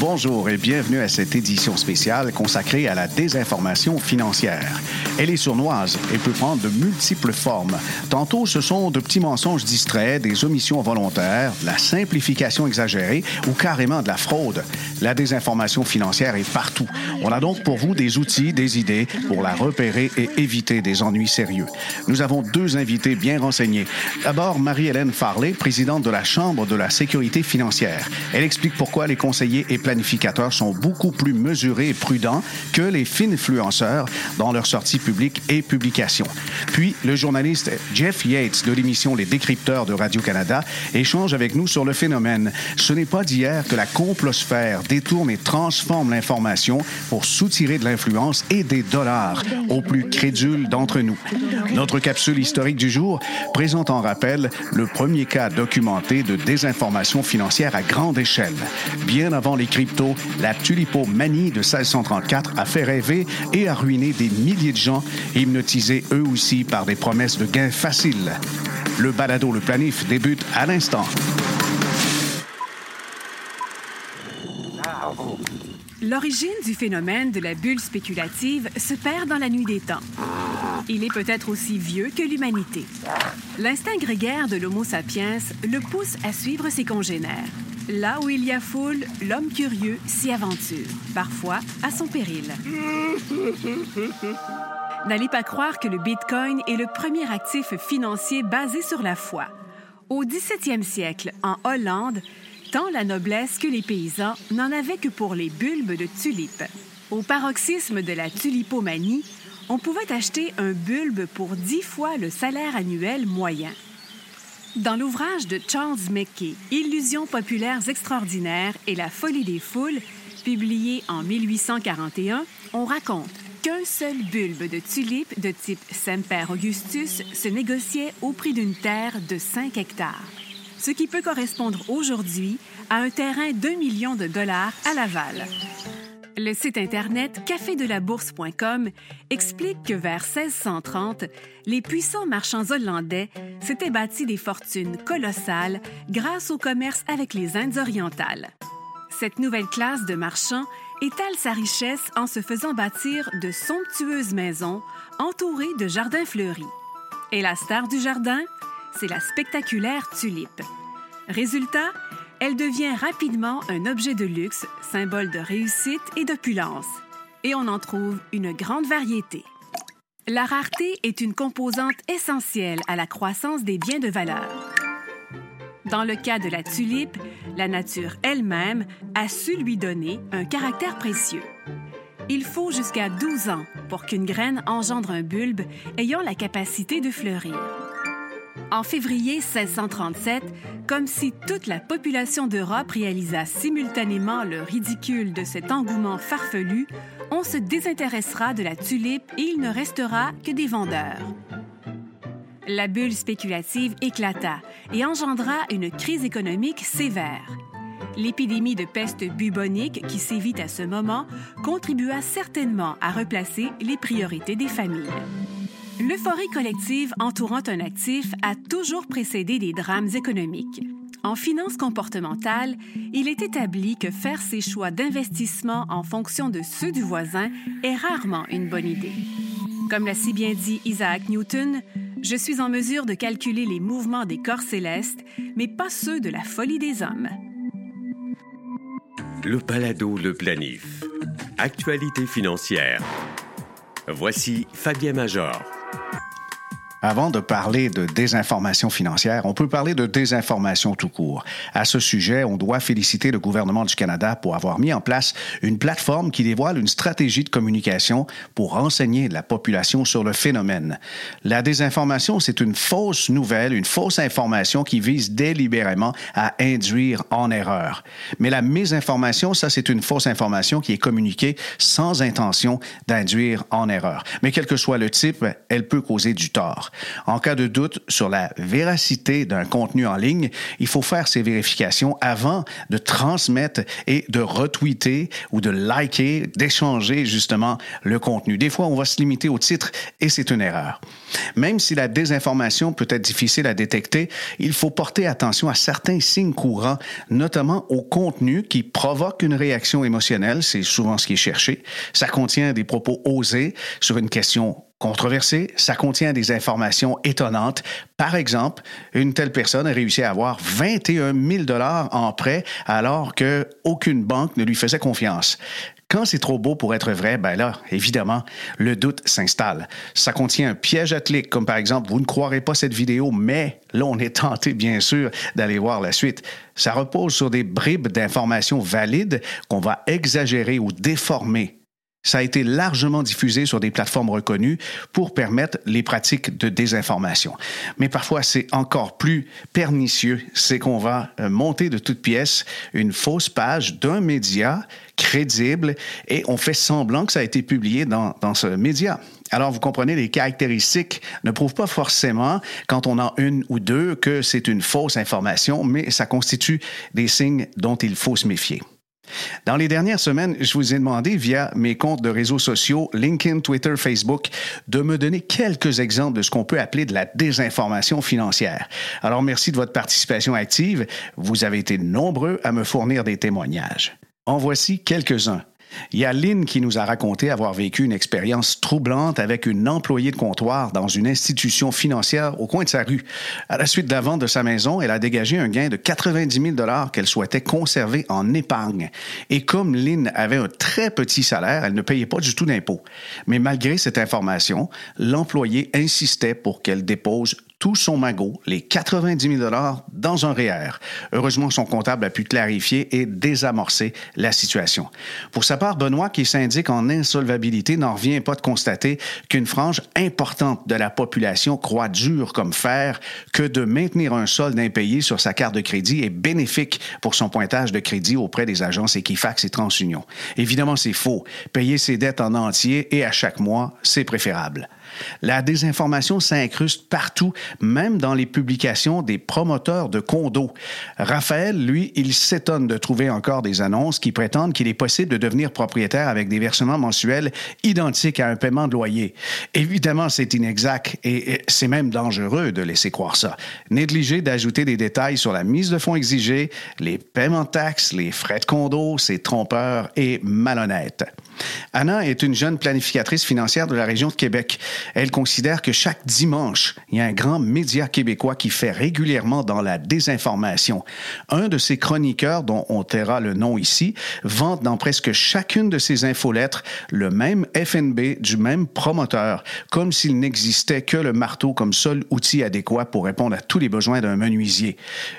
Bonjour et bienvenue à cette édition spéciale consacrée à la désinformation financière. Elle est sournoise et peut prendre de multiples formes. Tantôt, ce sont de petits mensonges distraits, des omissions volontaires, de la simplification exagérée ou carrément de la fraude. La désinformation financière est partout. On a donc pour vous des outils, des idées pour la repérer et éviter des ennuis sérieux. Nous avons deux invités bien renseignés. D'abord, Marie-Hélène Farley, présidente de la Chambre de la sécurité financière. Elle explique pourquoi les conseillers et planificateurs sont beaucoup plus mesurés et prudents que les influenceurs dans leurs sorties publiques et publications. Puis, le journaliste Jeff Yates de l'émission Les Décrypteurs de Radio-Canada échange avec nous sur le phénomène. Ce n'est pas d'hier que la complosphère détourne et transforme l'information pour soutirer de l'influence et des dollars aux plus crédules d'entre nous. Notre capsule historique du jour présente en rappel le premier cas documenté de désinformation financière à grande échelle. Bien avant les cryptos, la tulipomanie de 1634 a fait rêver et a ruiné des milliers de gens, hypnotisés eux aussi par des promesses de gains faciles. Le balado Le Planif débute à l'instant. L'origine du phénomène de la bulle spéculative se perd dans la nuit des temps. Il est peut-être aussi vieux que l'humanité. L'instinct grégaire de l'Homo sapiens le pousse à suivre ses congénères. Là où il y a foule, l'homme curieux s'y aventure, parfois à son péril. N'allez pas croire que le Bitcoin est le premier actif financier basé sur la foi. Au 17e siècle, en Hollande, tant la noblesse que les paysans n'en avaient que pour les bulbes de tulipes. Au paroxysme de la tulipomanie, on pouvait acheter un bulbe pour dix fois le salaire annuel moyen. Dans l'ouvrage de Charles Mackay, Illusions populaires extraordinaires et la folie des foules, publié en 1841, on raconte qu'un seul bulbe de tulipe de type Semper Augustus se négociait au prix d'une terre de 5 hectares ce qui peut correspondre aujourd'hui à un terrain d'un million de dollars à Laval. Le site Internet cafédelabourse.com explique que vers 1630, les puissants marchands hollandais s'étaient bâtis des fortunes colossales grâce au commerce avec les Indes orientales. Cette nouvelle classe de marchands étale sa richesse en se faisant bâtir de somptueuses maisons entourées de jardins fleuris. Et la star du jardin, c'est la spectaculaire tulipe. Résultat, elle devient rapidement un objet de luxe, symbole de réussite et d'opulence. Et on en trouve une grande variété. La rareté est une composante essentielle à la croissance des biens de valeur. Dans le cas de la tulipe, la nature elle-même a su lui donner un caractère précieux. Il faut jusqu'à 12 ans pour qu'une graine engendre un bulbe ayant la capacité de fleurir. En février 1637, comme si toute la population d'Europe réalisa simultanément le ridicule de cet engouement farfelu, on se désintéressera de la tulipe et il ne restera que des vendeurs. La bulle spéculative éclata et engendra une crise économique sévère. L'épidémie de peste bubonique qui sévit à ce moment contribua certainement à replacer les priorités des familles. L'euphorie collective entourant un actif a toujours précédé des drames économiques. En finance comportementale, il est établi que faire ses choix d'investissement en fonction de ceux du voisin est rarement une bonne idée. Comme l'a si bien dit Isaac Newton, je suis en mesure de calculer les mouvements des corps célestes, mais pas ceux de la folie des hommes. Le Palado Le Planif. Actualité financière. Voici Fabien Major. Avant de parler de désinformation financière, on peut parler de désinformation tout court. À ce sujet, on doit féliciter le gouvernement du Canada pour avoir mis en place une plateforme qui dévoile une stratégie de communication pour renseigner la population sur le phénomène. La désinformation, c'est une fausse nouvelle, une fausse information qui vise délibérément à induire en erreur. Mais la mésinformation, ça, c'est une fausse information qui est communiquée sans intention d'induire en erreur. Mais quel que soit le type, elle peut causer du tort. En cas de doute sur la véracité d'un contenu en ligne, il faut faire ces vérifications avant de transmettre et de retweeter ou de liker, d'échanger justement le contenu. Des fois, on va se limiter au titre et c'est une erreur. Même si la désinformation peut être difficile à détecter, il faut porter attention à certains signes courants, notamment au contenu qui provoque une réaction émotionnelle, c'est souvent ce qui est cherché. Ça contient des propos osés sur une question controversée, ça contient des informations étonnantes. Par exemple, une telle personne a réussi à avoir 21 000 dollars en prêt alors que aucune banque ne lui faisait confiance. Quand c'est trop beau pour être vrai, ben là, évidemment, le doute s'installe. Ça contient un piège à clic, comme par exemple, vous ne croirez pas cette vidéo, mais là, on est tenté, bien sûr, d'aller voir la suite. Ça repose sur des bribes d'informations valides qu'on va exagérer ou déformer ça a été largement diffusé sur des plateformes reconnues pour permettre les pratiques de désinformation. Mais parfois, c'est encore plus pernicieux. C'est qu'on va euh, monter de toutes pièces une fausse page d'un média crédible et on fait semblant que ça a été publié dans, dans ce média. Alors, vous comprenez, les caractéristiques ne prouvent pas forcément, quand on a une ou deux, que c'est une fausse information, mais ça constitue des signes dont il faut se méfier. Dans les dernières semaines, je vous ai demandé via mes comptes de réseaux sociaux, LinkedIn, Twitter, Facebook, de me donner quelques exemples de ce qu'on peut appeler de la désinformation financière. Alors merci de votre participation active. Vous avez été nombreux à me fournir des témoignages. En voici quelques-uns. Il y a Lynn qui nous a raconté avoir vécu une expérience troublante avec une employée de comptoir dans une institution financière au coin de sa rue. À la suite de la vente de sa maison, elle a dégagé un gain de 90 000 dollars qu'elle souhaitait conserver en épargne. Et comme Lynn avait un très petit salaire, elle ne payait pas du tout d'impôts. Mais malgré cette information, l'employé insistait pour qu'elle dépose tout son magot, les 90 000 dans un REER. Heureusement, son comptable a pu clarifier et désamorcer la situation. Pour sa part, Benoît, qui s'indique en insolvabilité, n'en revient pas de constater qu'une frange importante de la population croit dur comme fer que de maintenir un solde impayé sur sa carte de crédit est bénéfique pour son pointage de crédit auprès des agences Equifax et TransUnion. Évidemment, c'est faux. Payer ses dettes en entier et à chaque mois, c'est préférable. La désinformation s'incruste partout, même dans les publications des promoteurs de condos. Raphaël, lui, il s'étonne de trouver encore des annonces qui prétendent qu'il est possible de devenir propriétaire avec des versements mensuels identiques à un paiement de loyer. Évidemment, c'est inexact et c'est même dangereux de laisser croire ça. Négliger d'ajouter des détails sur la mise de fonds exigée, les paiements de taxes, les frais de condo, c'est trompeur et malhonnête. Anna est une jeune planificatrice financière de la région de Québec. Elle considère que chaque dimanche, il y a un grand média québécois qui fait régulièrement dans la désinformation. Un de ses chroniqueurs, dont on taira le nom ici, vante dans presque chacune de ses infolettres le même FNB du même promoteur, comme s'il n'existait que le marteau comme seul outil adéquat pour répondre à tous les besoins d'un menuisier.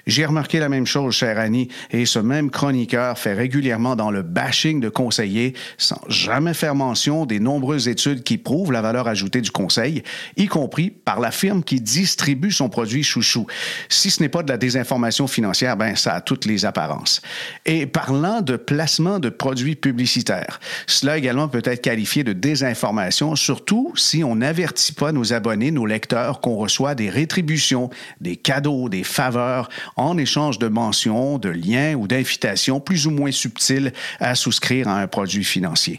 J'ai remarqué la même chose, cher Annie, et ce même chroniqueur fait régulièrement dans le bashing de conseillers sans jamais faire mention des nombreuses études qui prouvent la valeur ajoutée du conseil, y compris par la firme qui distribue son produit chouchou. Si ce n'est pas de la désinformation financière, ben ça a toutes les apparences. Et parlant de placement de produits publicitaires, cela également peut être qualifié de désinformation, surtout si on n'avertit pas nos abonnés, nos lecteurs, qu'on reçoit des rétributions, des cadeaux, des faveurs en échange de mentions, de liens ou d'invitations plus ou moins subtiles à souscrire à un produit financier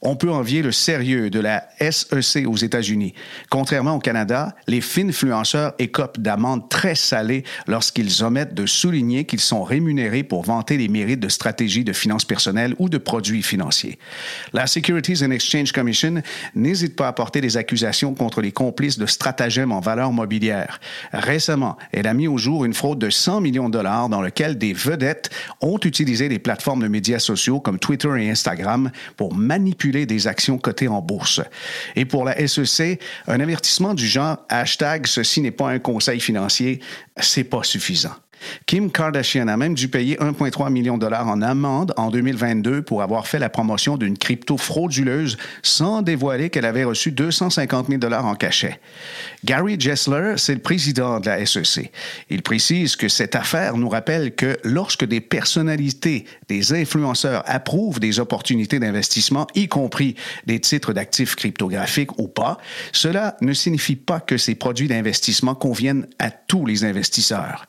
on peut envier le sérieux de la SEC aux États-Unis. Contrairement au Canada, les influenceurs écopent d'amendes très salées lorsqu'ils omettent de souligner qu'ils sont rémunérés pour vanter les mérites de stratégies de finances personnelles ou de produits financiers. La Securities and Exchange Commission n'hésite pas à porter des accusations contre les complices de stratagèmes en valeur mobilière. Récemment, elle a mis au jour une fraude de 100 millions de dollars dans lequel des vedettes ont utilisé les plateformes de médias sociaux comme Twitter et Instagram pour manipuler des actions cotées en bourse. Et pour la SEC, un avertissement du genre hashtag ceci n'est pas un conseil financier, c'est pas suffisant. Kim Kardashian a même dû payer 1,3 million de dollars en amende en 2022 pour avoir fait la promotion d'une crypto frauduleuse sans dévoiler qu'elle avait reçu 250 000 dollars en cachet. Gary Gessler, c'est le président de la SEC. Il précise que cette affaire nous rappelle que lorsque des personnalités, des influenceurs approuvent des opportunités d'investissement, y compris des titres d'actifs cryptographiques ou pas, cela ne signifie pas que ces produits d'investissement conviennent à tous les investisseurs.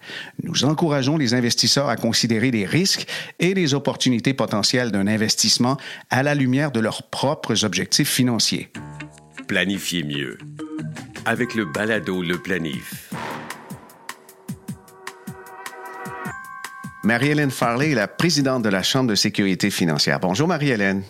Encourageons les investisseurs à considérer les risques et les opportunités potentielles d'un investissement à la lumière de leurs propres objectifs financiers. Planifiez mieux avec le balado Le Planif. Marie-Hélène Farley est la présidente de la Chambre de sécurité financière. Bonjour Marie-Hélène.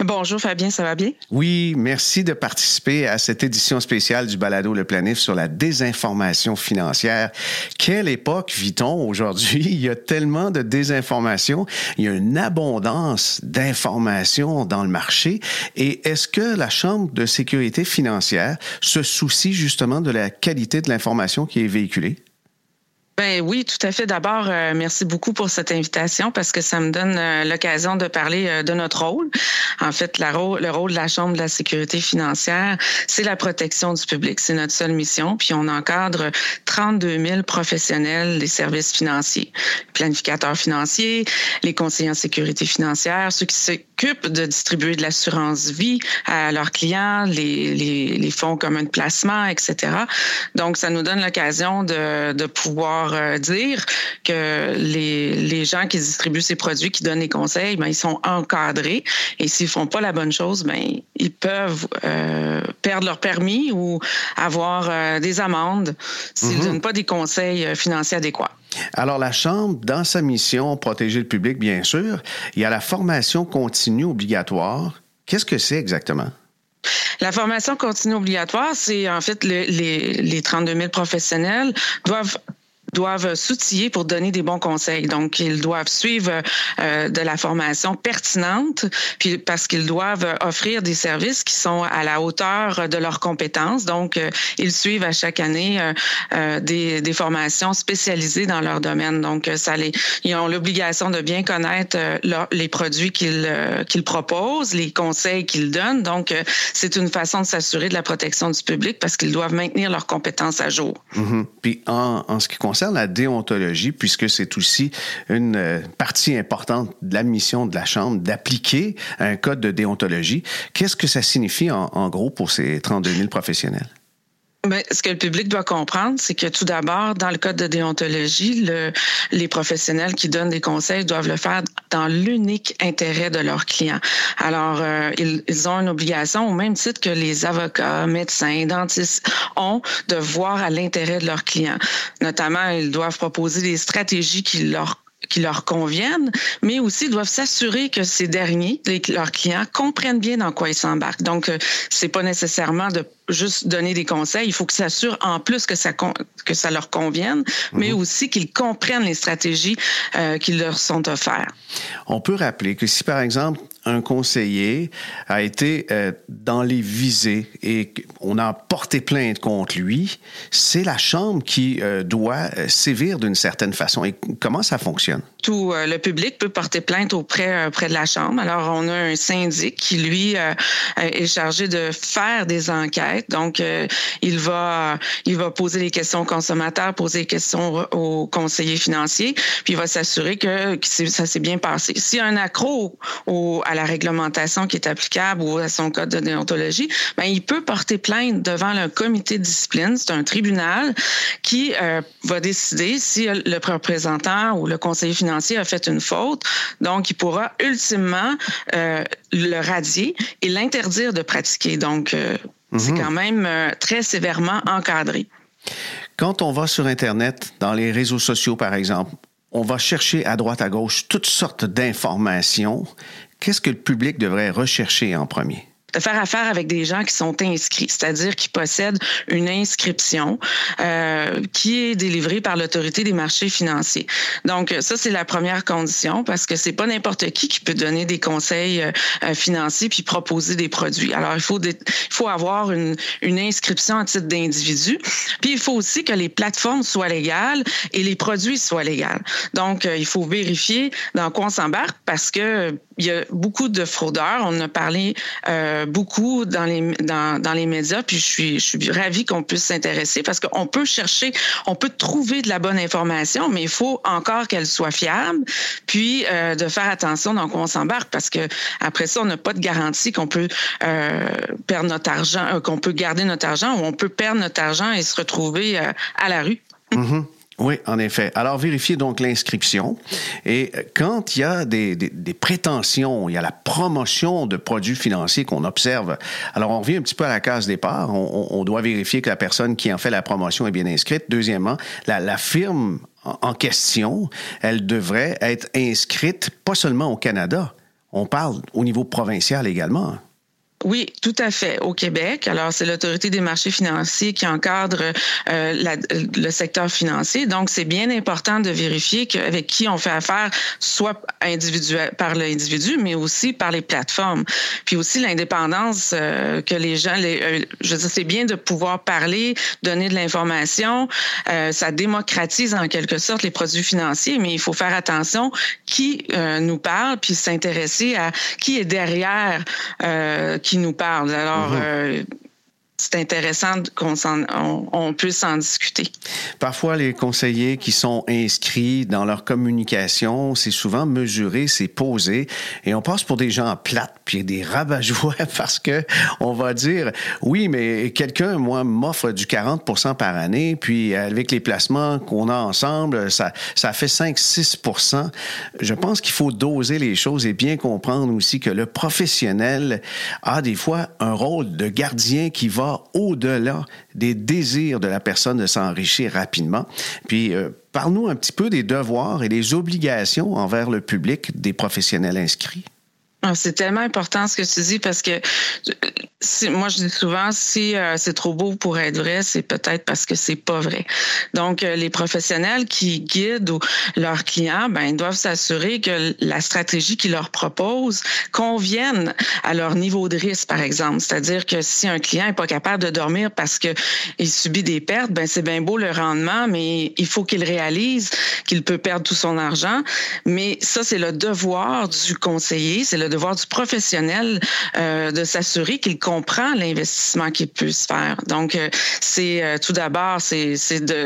Bonjour Fabien, ça va bien? Oui, merci de participer à cette édition spéciale du Balado Le Planif sur la désinformation financière. Quelle époque vit-on aujourd'hui? Il y a tellement de désinformation, il y a une abondance d'informations dans le marché. Et est-ce que la Chambre de sécurité financière se soucie justement de la qualité de l'information qui est véhiculée? Ben oui, tout à fait. D'abord, euh, merci beaucoup pour cette invitation parce que ça me donne euh, l'occasion de parler euh, de notre rôle. En fait, le rôle de la Chambre de la sécurité financière, c'est la protection du public. C'est notre seule mission. Puis on encadre 32 000 professionnels des services financiers, planificateurs financiers, les conseillers en sécurité financière, ceux qui s'occupent de distribuer de l'assurance vie à leurs clients, les, les, les fonds communs de placement, etc. Donc, ça nous donne l'occasion de, de pouvoir euh, dire que les, les gens qui distribuent ces produits, qui donnent les conseils, ben, ils sont encadrés. Et s'ils font pas la bonne chose, ben, ils peuvent euh, perdre leur permis ou avoir euh, des amendes s'ils ne mhm. donnent pas des conseils financiers adéquats. Alors, la Chambre, dans sa mission, protéger le public, bien sûr, il y a la formation continue obligatoire. Qu'est-ce que c'est exactement? La formation continue obligatoire, c'est en fait les, les 32 000 professionnels doivent doivent s'outiller pour donner des bons conseils. Donc, ils doivent suivre euh, de la formation pertinente, puis parce qu'ils doivent offrir des services qui sont à la hauteur de leurs compétences. Donc, euh, ils suivent à chaque année euh, des, formations spécialisées dans leur domaine. Donc, ça les, ils ont l'obligation de bien connaître les produits qu'ils qu'ils proposent, les conseils qu'ils donnent. Donc, c'est une façon de s'assurer de la protection du public parce qu'ils doivent maintenir leurs compétences à jour. Mm-hmm. Puis, en ce qui concerne la déontologie, puisque c'est aussi une euh, partie importante de la mission de la Chambre d'appliquer un code de déontologie, qu'est-ce que ça signifie en, en gros pour ces 32 000 professionnels? Ben, ce que le public doit comprendre, c'est que tout d'abord, dans le code de déontologie, le, les professionnels qui donnent des conseils doivent le faire dans l'unique intérêt de leurs clients. Alors, euh, ils, ils, ont une obligation, au même titre que les avocats, médecins, dentistes ont, de voir à l'intérêt de leurs clients. Notamment, ils doivent proposer des stratégies qui leur qui leur conviennent, mais aussi doivent s'assurer que ces derniers, leurs clients, comprennent bien dans quoi ils s'embarquent. Donc, euh, c'est pas nécessairement de juste donner des conseils. Il faut qu'ils s'assurent en plus que ça que ça leur convienne, mais mhm. aussi qu'ils comprennent les stratégies euh, qui leur sont offertes. On peut rappeler que si par exemple un conseiller a été euh, dans les visées et on a porté plainte contre lui, c'est la chambre qui euh, doit euh, sévir d'une certaine façon. Et comment ça fonctionne? Tout le public peut porter plainte auprès, auprès de la chambre. Alors, on a un syndic qui, lui, est chargé de faire des enquêtes. Donc, il va il va poser les questions aux consommateurs, poser les questions aux conseillers financiers, puis il va s'assurer que, ça s'est bien passé. S'il un accro au, à la réglementation qui est applicable ou à son code de déontologie, ben, il peut porter plainte devant le comité de discipline. C'est un tribunal qui euh, va décider si le représentant ou le conseiller financier a fait une faute. Donc, il pourra ultimement euh, le radier et l'interdire de pratiquer. Donc, euh, c'est mhm. quand même très sévèrement encadré. Quand on va sur Internet, dans les réseaux sociaux, par exemple, on va chercher à droite, à gauche toutes sortes d'informations. Qu'est-ce que le public devrait rechercher en premier? De faire affaire avec des gens qui sont inscrits, c'est-à-dire qui possèdent une inscription euh, qui est délivrée par l'autorité des marchés financiers. Donc ça c'est la première condition parce que c'est pas n'importe qui qui peut donner des conseils euh, financiers puis proposer des produits. Alors il faut il faut avoir une, une inscription à titre d'individu. Puis il faut aussi que les plateformes soient légales et les produits soient légaux. Donc il faut vérifier dans quoi on s'embarque parce que il y a beaucoup de fraudeurs. On a parlé euh, beaucoup dans les dans, dans les médias, puis je suis je suis ravie qu'on puisse s'intéresser parce qu'on peut chercher, on peut trouver de la bonne information, mais il faut encore qu'elle soit fiable, puis euh, de faire attention dans quoi on s'embarque parce que après ça, on n'a pas de garantie qu'on peut euh, perdre notre argent, euh, qu'on peut garder notre argent ou on peut perdre notre argent et se retrouver à la rue. Mm-hmm. Oui, en effet. Alors, vérifiez donc l'inscription. Et quand il y a des, des, des, prétentions, il y a la promotion de produits financiers qu'on observe. Alors, on revient un petit peu à la case départ. On, on, doit vérifier que la personne qui en fait la promotion est bien inscrite. Deuxièmement, la, la firme en question, elle devrait être inscrite pas seulement au Canada. On parle au niveau provincial également. Oui, tout à fait. Au Québec, alors c'est l'autorité des marchés financiers qui encadre euh, la, le secteur financier. Donc, c'est bien important de vérifier qu'avec qui on fait affaire, soit individuel par l'individu, mais aussi par les plateformes. Puis aussi l'indépendance euh, que les gens, les, euh, je veux dire, c'est bien de pouvoir parler, donner de l'information. Euh, ça démocratise en quelque sorte les produits financiers, mais il faut faire attention qui euh, nous parle, puis s'intéresser à qui est derrière, nous parle. Alors, mm -hmm. euh, c'est intéressant qu'on on, on, puisse en discuter. Parfois, les conseillers qui sont inscrits dans leur communication, c'est souvent mesuré, c'est posé, et on passe pour des gens plates, puis des rabat parce que on va dire, oui, mais quelqu'un, moi, m'offre du 40% par année, puis avec les placements qu'on a ensemble, ça, ça fait 5-6% Je pense qu'il faut doser les choses et bien comprendre aussi que le professionnel a des fois un rôle de gardien qui va au-delà des désirs de la personne de s'enrichir rapidement. Puis, euh, parle-nous un petit peu des devoirs et des obligations envers le public des professionnels inscrits. Ah, c'est tellement important ce que tu dis parce que moi je dis souvent si euh, c'est trop beau pour être vrai, c'est peut-être parce que c'est pas vrai. Donc euh, les professionnels qui guident ou leurs clients, ben ils doivent s'assurer que la stratégie qu'ils leur proposent convienne à leur niveau de risque par exemple, c'est-à-dire que si un client est pas capable de dormir parce que il subit des pertes, ben c'est bien beau le rendement mais il faut qu'il réalise qu'il peut perdre tout son argent, mais ça c'est le devoir du conseiller, c'est le devoir du professionnel euh, de s'assurer qu'il l'investissement qu'il peut se faire. Donc, euh, c'est euh, tout d'abord, c'est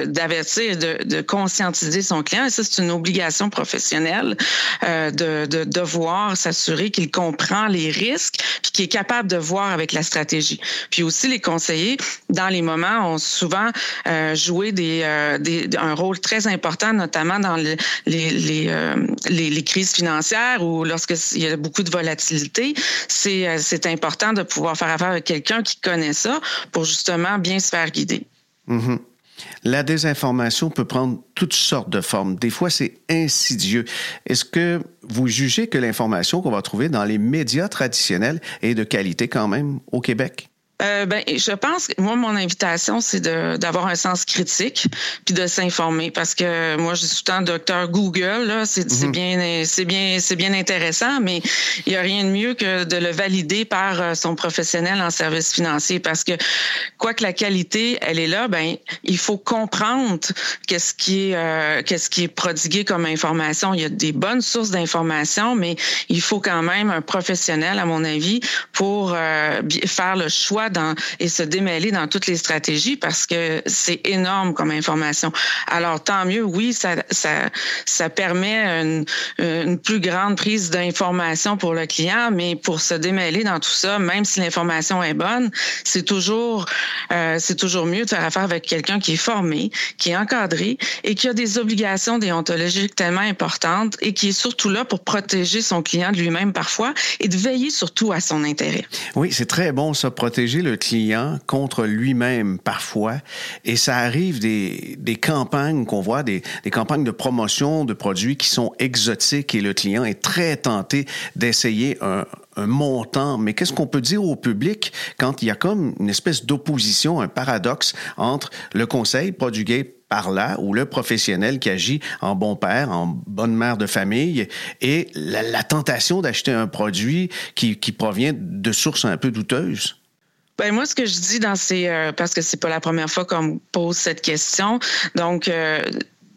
d'avertir, de, de, conscientiser son client. Et ça, c'est une obligation professionnelle euh, de, de, devoir s'assurer qu'il comprend les risques puis qu'il est capable de voir avec la stratégie. Puis aussi, les conseillers, dans les moments, ont souvent euh, joué des, euh, des, un rôle très important, notamment dans les, les, les, les, les crises financières ou lorsqu'il y a beaucoup de volatilité, c'est important de pouvoir faire quelqu'un qui connaît ça pour justement bien se faire guider. Mm -hmm. La désinformation peut prendre toutes sortes de formes. Des fois, c'est insidieux. Est-ce que vous jugez que l'information qu'on va trouver dans les médias traditionnels est de qualité quand même au Québec? Euh, ben, je pense que moi, mon invitation, c'est d'avoir un sens critique puis de s'informer parce que moi, je suis tout le temps docteur Google. Là, c'est mm -hmm. bien, c'est bien, c'est bien intéressant, mais il y a rien de mieux que de le valider par euh, son professionnel en service financier parce que quoi que la qualité, elle est là, ben, il faut comprendre qu'est-ce qui est, euh, qu'est-ce qui est prodigué comme information. Il y a des bonnes sources d'informations, mais il faut quand même un professionnel, à mon avis, pour euh, faire le choix dans, et se démêler dans toutes les stratégies parce que c'est énorme comme information. Alors, tant mieux, oui, ça, ça, ça permet une, une plus grande prise d'information pour le client, mais pour se démêler dans tout ça, même si l'information est bonne, c'est toujours, euh, c'est toujours mieux de faire affaire avec quelqu'un qui est formé, qui est encadré et qui a des obligations déontologiques tellement importantes et qui est surtout là pour protéger son client de lui-même parfois et de veiller surtout à son intérêt. Oui, c'est très bon, ça, protéger le client contre lui-même parfois. Et ça arrive des, des campagnes qu'on voit, des, des campagnes de promotion de produits qui sont exotiques et le client est très tenté d'essayer un, montant, mais qu'est-ce qu'on peut dire au public quand il y a comme une espèce d'opposition, un paradoxe entre le conseil prodigué par là ou le professionnel qui agit en bon père, en bonne mère de famille et la, tentation d'acheter un produit qui provient de sources un peu douteuses? Ben moi, ce que je dis dans ces euh, parce que c'est pas la première fois qu'on me pose cette question, donc euh,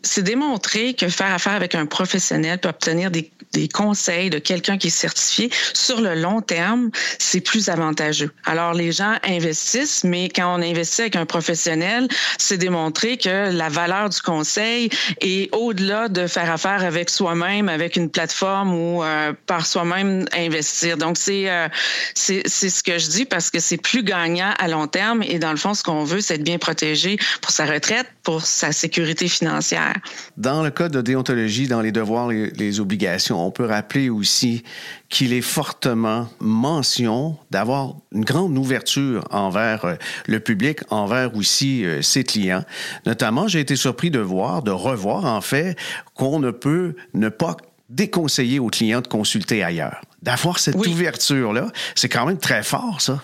c'est démontrer que faire affaire avec un professionnel peut obtenir des des conseils de quelqu'un qui est certifié sur le long terme, c'est plus avantageux. Alors les gens investissent, mais quand on investit avec un professionnel, c'est démontré que la valeur du conseil est au-delà de faire affaire avec soi-même, avec une plateforme ou euh, par soi-même investir. Donc c'est euh, c'est ce que je dis parce que c'est plus gagnant à long terme et dans le fond ce qu'on veut c'est être bien protégé pour sa retraite, pour sa sécurité financière. Dans le code de déontologie, dans les devoirs et les obligations on peut rappeler aussi qu'il est fortement mention d'avoir une grande ouverture envers euh, le public, envers aussi euh, ses clients. Notamment, j'ai été surpris de voir, de revoir en fait, qu'on ne peut ne pas déconseiller aux clients de consulter ailleurs. D'avoir cette ouverture-là, c'est quand même très fort, ça.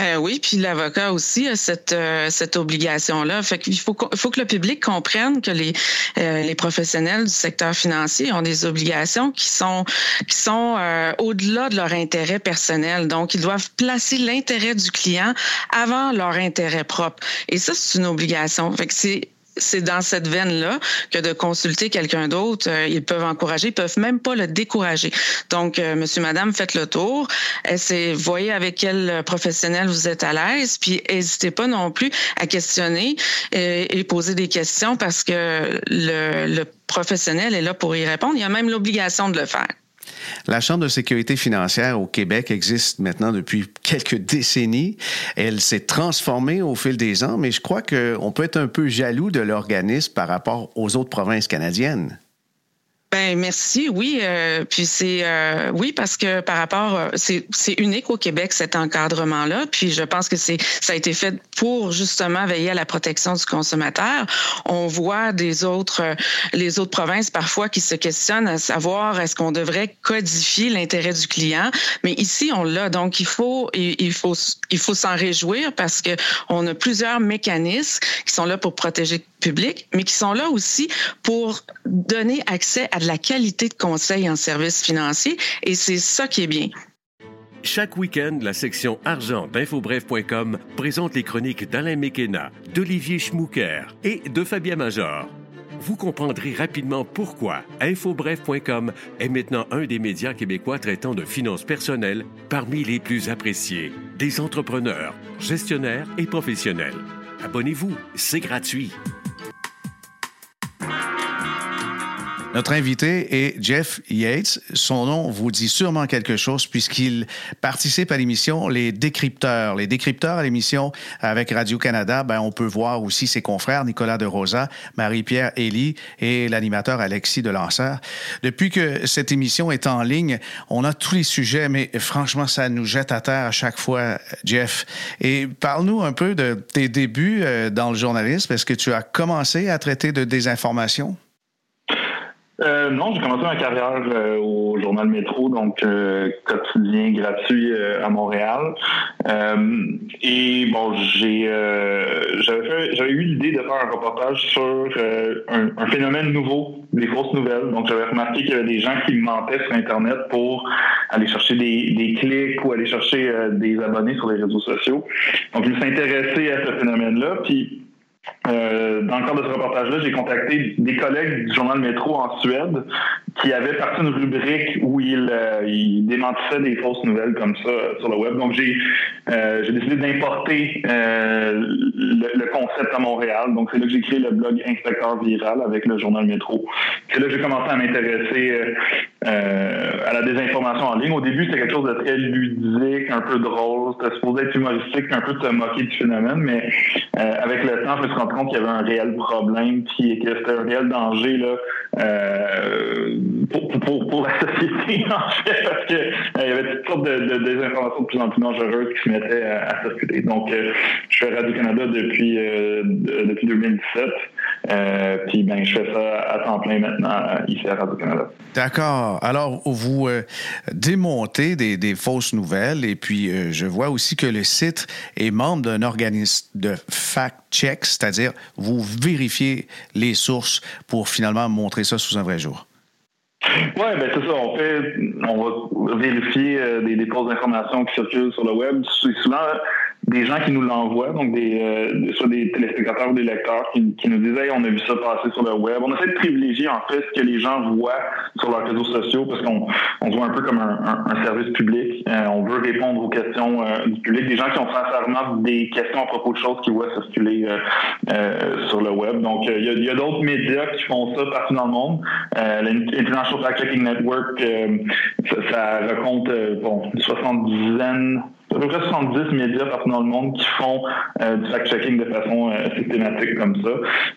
Euh, oui, puis l'avocat aussi a cette, euh, cette obligation-là. Fait qu'il faut, faut que le public comprenne que les, euh, les professionnels du secteur financier ont des obligations qui sont, qui sont au-delà de leur intérêt personnel. Donc, ils doivent placer l'intérêt du client avant leur intérêt propre. Et ça, c'est une obligation. Fait que c'est c'est dans cette veine-là que de consulter quelqu'un d'autre, euh, ils peuvent encourager, ils peuvent même pas le décourager. Donc, euh, monsieur, madame, faites le tour. Essayez, voyez avec quel professionnel vous êtes à l'aise, puis n'hésitez pas non plus à questionner et, et, poser des questions parce que le, le professionnel est là pour y répondre. Il y a même l'obligation de le faire. La Chambre de sécurité financière au Québec existe maintenant depuis quelques décennies. Elle s'est transformée au fil des ans, mais je crois qu'on peut être un peu jaloux de l'organisme par rapport aux autres provinces canadiennes. Ben merci, oui. Euh, puis c'est euh, oui parce que par rapport, euh, c'est c'est unique au Québec cet encadrement-là. Puis je pense que c'est ça a été fait pour justement veiller à la protection du consommateur. On voit des autres les autres provinces parfois qui se questionnent à savoir est-ce qu'on devrait codifier l'intérêt du client. Mais ici on l'a donc il faut il faut il faut s'en réjouir parce que on a plusieurs mécanismes qui sont là pour protéger le public, mais qui sont là aussi pour donner accès à de la qualité de conseil en services financiers et c'est ça qui est bien. Chaque week-end, la section argent d'infobref.com présente les chroniques d'Alain Mekena, d'Olivier Schmouker et de Fabien Major. Vous comprendrez rapidement pourquoi infobref.com est maintenant un des médias québécois traitant de finances personnelles parmi les plus appréciés des entrepreneurs, gestionnaires et professionnels. Abonnez-vous, c'est gratuit. Notre invité est Jeff Yates. Son nom vous dit sûrement quelque chose puisqu'il participe à l'émission Les Décrypteurs. Les Décrypteurs à l'émission avec Radio-Canada, ben, on peut voir aussi ses confrères Nicolas de Rosa, Marie-Pierre Elie et l'animateur Alexis de Lanceur. Depuis que cette émission est en ligne, on a tous les sujets, mais franchement, ça nous jette à terre à chaque fois, Jeff. Et parle-nous un peu de tes débuts euh, dans le journalisme. Est-ce que tu as commencé à traiter de désinformation? Euh, non, j'ai commencé ma carrière euh, au journal Métro, donc euh, quotidien gratuit à Montréal. et bon, j'ai j'avais eu l'idée de faire un reportage sur un, phénomène nouveau, des fausses nouvelles. Donc j'avais remarqué qu'il y avait des gens qui mentaient sur Internet pour aller chercher des, des clics ou aller chercher des abonnés sur les réseaux sociaux. Donc je me suis intéressé à ce phénomène-là. Puis euh, dans le cadre de ce reportage-là, j'ai contacté des collègues du journal Métro en Suède qui avaient parti une rubrique où ils, euh, ils démentissaient des fausses nouvelles comme ça sur le web. Donc j'ai euh, j'ai décidé d'importer euh, le, concept à Montréal. Donc c'est là que j'ai créé le blog Inspecteur Viral avec le journal Métro. C'est là que j'ai commencé à m'intéresser à la désinformation en ligne. Au début, c'était quelque chose de très ludique, un peu drôle. C'était supposé être humoristique, un peu de se moquer du phénomène, mais avec le temps, je me suis rendu compte qu'il y avait un réel problème, puis que c'était un réel danger là, euh, pour, la société, en fait, parce qu'il euh, y avait toutes sortes de, de, désinformations de plus en plus dangereuses qui se mettaient à, à circuler. Donc, euh, je fais Radio-Canada depuis, euh, depuis 2017. Euh, puis ben, je fais ça à temps plein maintenant ici à Radio-Canada. D'accord. Alors, vous démontez des, des, fausses nouvelles et puis je vois aussi que le site est membre d'un organisme de fact-check, c'est-à-dire vous vérifiez les sources pour finalement montrer ça sous un vrai jour. Oui, ben c'est ça. On fait, on va vérifier des, des fausses informations qui circulent sur le web. Souvent, des gens qui nous l'envoient, donc des, euh, soit des téléspectateurs ou des lecteurs qui, qui nous disent hey, on a vu ça passer sur le web. On essaie de privilégier en fait ce que les gens voient sur leurs réseaux sociaux parce qu'on on voit un peu comme un, un, service public. Euh, on veut répondre aux questions euh, du public, des gens qui ont sincèrement des questions à propos de choses qu'ils voient circuler euh, sur le web. Donc il y a, a d'autres médias qui font ça partout dans le monde. L'International Fact Checking Network, ça, ça, raconte bon, une soixante-dizaine à peu près 70 médias partout dans le monde qui font euh, du fact-checking de façon euh, systématique comme ça.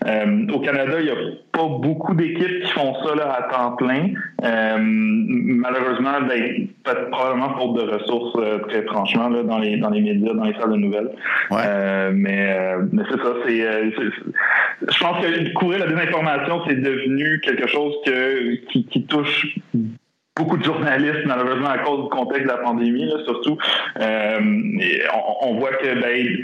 Euh, au Canada, il n'y a pas beaucoup d'équipes qui font ça là, à temps plein. malheureusement, ben, probablement faute de ressources, très franchement, là, dans, les, dans les médias, dans les salles de nouvelles. mais mais c'est ça. C'est, je pense que couvrir la désinformation, c'est devenu quelque chose que, qui, qui touche beaucoup de journalistes, malheureusement, à cause du contexte de la pandémie, là, surtout. Euh, on, voit que, ben,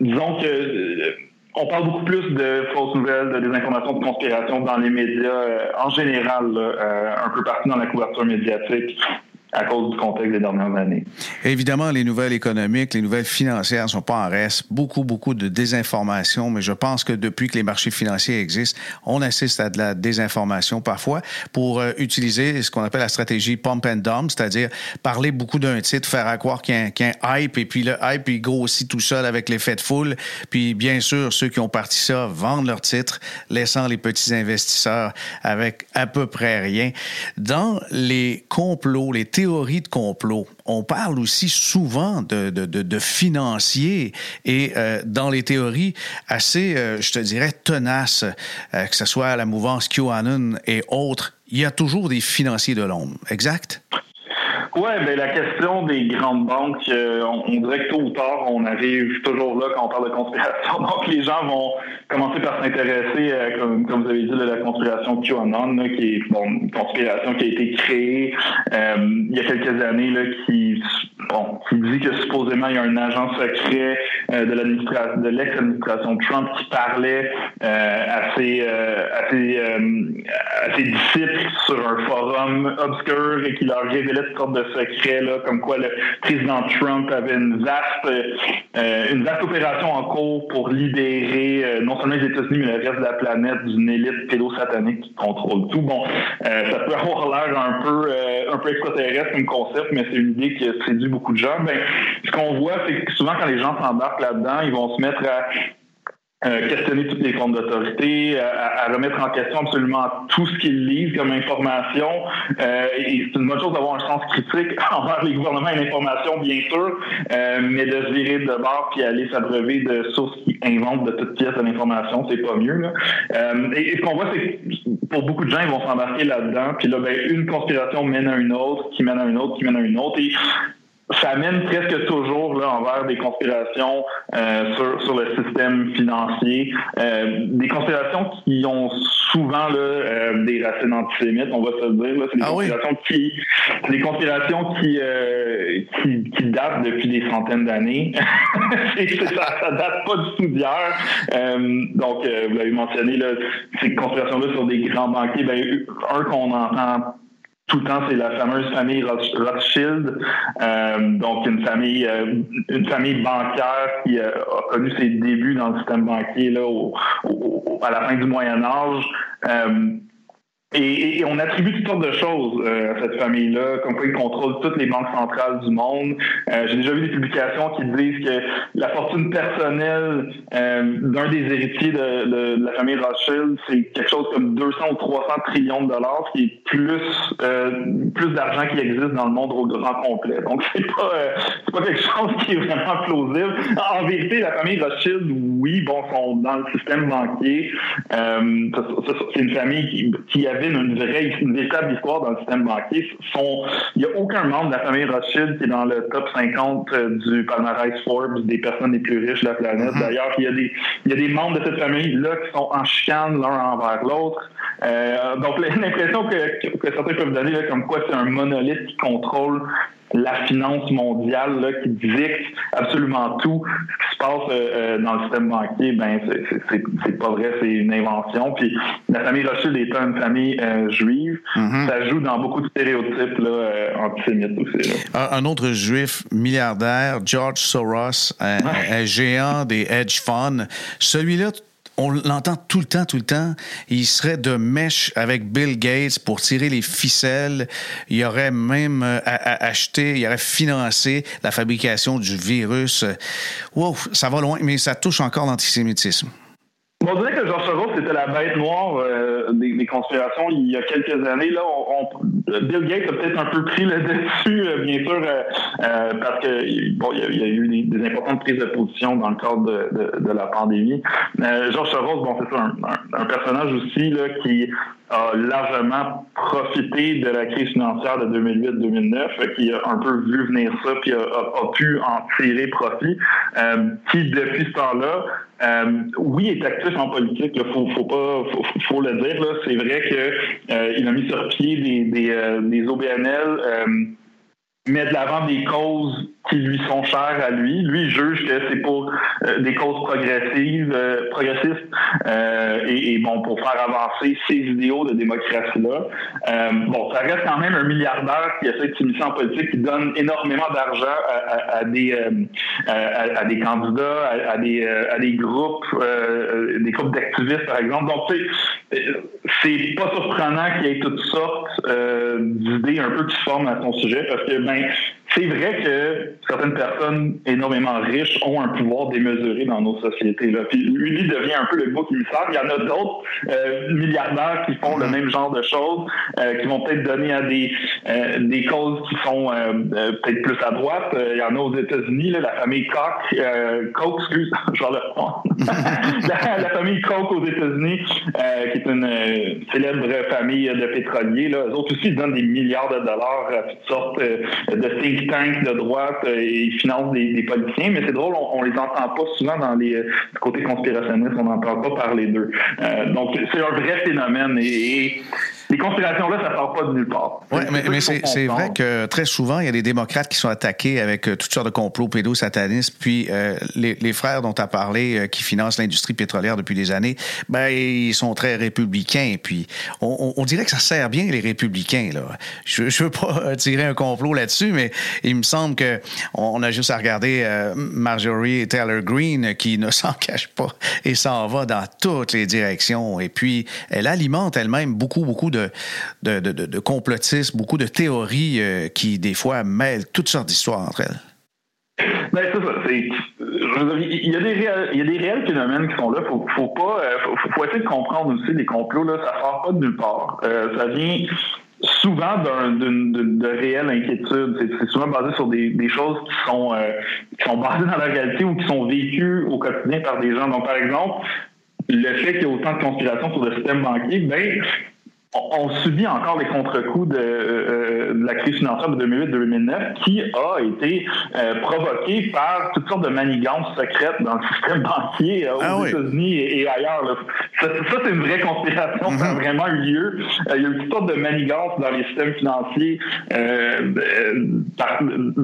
disons que euh, on parle beaucoup plus de fausses nouvelles, de désinformation, de conspiration dans les médias euh, en général, un peu partout dans la couverture médiatique à cause du contexte des dernières années. Évidemment, les nouvelles économiques, les nouvelles financières ne sont pas en reste. Beaucoup, beaucoup de désinformation, mais je pense que depuis que les marchés financiers existent, on assiste à de la désinformation parfois pour euh, utiliser ce qu'on appelle la stratégie pump and dump, c'est-à-dire parler beaucoup d'un titre, faire à croire qu'il y, a un hype, et puis le hype, il grossit tout seul avec l'effet de foule. Puis, bien sûr, ceux qui ont parti ça vendent leur titre, laissant les petits investisseurs avec à peu près rien. Dans les complots, les théorie de complot, on parle aussi souvent de, de, financiers et euh, dans les théories assez, euh, je te dirais, tenaces, euh, que ce soit la mouvance QAnon et autres, il y a toujours des financiers de l'ombre, exact? Oui, ben la question des grandes banques, on, dirait que tôt ou tard, on arrive toujours là quand on parle de conspiration. Donc les gens vont commencer par s'intéresser, comme, comme, vous avez dit, de la conspiration QAnon, qui est bon, une conspiration qui a été créée euh, il y a quelques années, là, qui, bon, qui dit que supposément il y a un agent secret euh, de l'administration, de l'ex-administration Trump qui parlait euh, à ses, à ses disciples sur un forum obscur et qui leur révélait toutes sortes de secrets, là, comme quoi le président Trump avait une vaste, une vaste opération en cours pour libérer non seulement les États-Unis, mais le reste de la planète d'une élite pédosatanique qui contrôle tout. Bon, euh, ça peut avoir l'air un peu euh, un peu extraterrestre comme concept, mais c'est une idée qui séduit beaucoup de gens. Ben, ce qu'on voit, c'est que souvent quand les gens s'embarquent là-dedans, ils vont se mettre à euh, questionner toutes les formes d'autorité, à, remettre en question absolument tout ce qu'ils lisent comme information. Euh, et c'est une bonne chose d'avoir un sens critique envers les gouvernements et l'information, bien sûr, euh, mais de se virer de bord puis aller s'abreuver de sources qui inventent de toutes pièces de l'information, c'est pas mieux. Et, ce qu'on voit, c'est que pour beaucoup de gens, ils vont s'embarquer là-dedans, puis là, ben, une conspiration mène à une autre, qui mène à une autre, qui mène à une autre. Ça mène presque toujours là, envers des conspirations euh, sur, sur le système financier, euh, des conspirations qui ont souvent là, euh, des racines antisémites, on va se le dire. C'est des, ah conspirations qui, des conspirations qui, euh, qui, qui, datent depuis des centaines d'années. ça, ça date pas du tout d'hier. Euh, donc, vous l'avez mentionné, là, ces conspirations-là sur des grands banquiers, ben, un qu'on entend tout le temps, c'est la fameuse famille Rothschild, euh, donc une famille, euh, une famille bancaire qui euh, a connu ses débuts dans le système banquier là, au, à la fin du Moyen Âge. Et, on attribue toutes sortes de choses euh, à cette famille-là, comme quoi ils contrôlent toutes les banques centrales du monde. Euh, j'ai déjà vu des publications qui disent que la fortune personnelle euh, d'un des héritiers de, de, la famille Rothschild, c'est quelque chose comme 200 ou 300 trillions de dollars, ce qui est plus plus d'argent qui existe dans le monde au grand complet. Donc c'est pas c'est pas quelque chose qui est vraiment plausible. En vérité, la famille Rothschild, oui, bon, sont dans le système banquier. c'est une famille qui, qui une vraie, une véritable histoire dans le système banquier. il n'y a aucun membre de la famille Rothschild qui est dans le top 50 euh, du palmarès Forbes des personnes les plus riches de la planète. Mm-hmm. D'ailleurs, il y, a des, il y a des membres de cette famille-là qui sont en chicane l'un envers l'autre. Euh, donc, l'impression que, que, certains peuvent donner, comme quoi c'est un monolithe qui contrôle la finance mondiale là, qui dicte absolument tout ce qui se passe euh, euh, dans le système banquier, ben c'est pas vrai, c'est une invention. Puis la famille Rothschild est une famille euh, juive. Mm-hmm. Ça joue dans beaucoup de stéréotypes là, antisémites aussi. Un autre juif milliardaire, George Soros, un géant des hedge funds. Celui-là, on l'entend tout le temps, tout le temps. Il serait de mèche avec Bill Gates pour tirer les ficelles. Il aurait même euh, acheté, il aurait financé la fabrication du virus. Wow, ça va loin, mais ça touche encore l'antisémitisme. on dirait que George Soros, c'était la bête noire euh, des, conspirations il y a quelques années. Là, Bill Gates a peut-être un peu pris le dessus, euh, bien sûr, parce que bon, il y, a, eu des, importantes prises de position dans le cadre de, la pandémie. George Soros, bon, c'est ça, un, personnage aussi là, qui a largement profité de la crise financière de 2008-2009, qui a un peu vu venir ça, puis a, pu en tirer profit, qui depuis ce temps-là euh, oui, est actif en politique. Il faut, pas, faut, le dire. C'est vrai qu'il euh, a mis sur pied des, euh, des OBNL met de l'avant des causes qui lui sont chères à lui. Lui il juge que c'est pour euh, des causes progressives, euh, progressistes euh, et, bon pour faire avancer ces idéaux de démocratie là. bon, ça reste quand même un milliardaire qui essaie de s'immiscer en politique, qui donne énormément d'argent à, des à, des candidats, à, des à des groupes, des groupes d'activistes par exemple. Donc c'est pas surprenant qu'il y ait toutes sortes d'idées un peu qui se forment à son sujet parce que ben c'est vrai que certaines personnes énormément riches ont un pouvoir démesuré dans nos sociétés. Là. Puis lui, devient un peu le bouc émissaire. Il y en a d'autres euh, milliardaires qui font le mm-hmm. même genre de choses, euh, qui vont peut-être donner à des, euh, des causes qui sont peut-être plus à droite. Il y en a aux États-Unis, la famille Koch, Koch, excuse, je vais le prendre. La, famille Koch aux États-Unis, qui est une célèbre famille de pétroliers. Là. Eux autres aussi, donnent des milliards de dollars à toutes sortes de think tanks de droite euh, et ils financent des, politiciens, mais c'est drôle, on, les entend pas souvent dans les euh, côtés conspirationnistes, on n'entend pas parler d'eux. Euh, donc c'est un vrai phénomène et les conspirations-là, ça sort pas de nulle part. Oui, mais, c'est vrai que très souvent, il y a des démocrates qui sont attaqués avec euh, toutes sortes de complots pédosatanistes. Puis euh, les, les, frères dont tu as parlé, euh, qui financent l'industrie pétrolière depuis des années, ben, ils sont très républicains. Puis on, on, dirait que ça sert bien, les républicains. Là. Je ne veux pas tirer un complot là-dessus, mais il me semble que on a juste à regarder Marjorie Taylor Greene qui ne s'en cache pas et s'en va dans toutes les directions. Et puis, elle alimente elle-même beaucoup, beaucoup de de, de, complotisme, beaucoup de théories euh, qui, des fois, mêlent toutes sortes d'histoires entre elles. Ben, c'est ça. il, y a des réels, phénomènes qui sont là. Faut, faut euh, faut, essayer de comprendre aussi les complots. Là, ça sort pas de nulle part. Euh, ça vient souvent d'une de, réelle inquiétude. C'est souvent basé sur des, choses qui sont, qui sont basées dans la réalité ou qui sont vécues au quotidien par des gens. Donc, par exemple, le fait qu'il y ait autant de conspirations sur le système banquier, ben, on subit encore les contre-coups de, euh, de, la crise financière de 2008-2009 qui a été euh, provoquée par toutes sortes de manigances secrètes dans le système banquier euh, aux ah États-Unis et, ailleurs. Ça, c'est une vraie conspiration, ça a mhm. vraiment eu lieu. il y a eu toutes sortes de manigances dans les systèmes financiers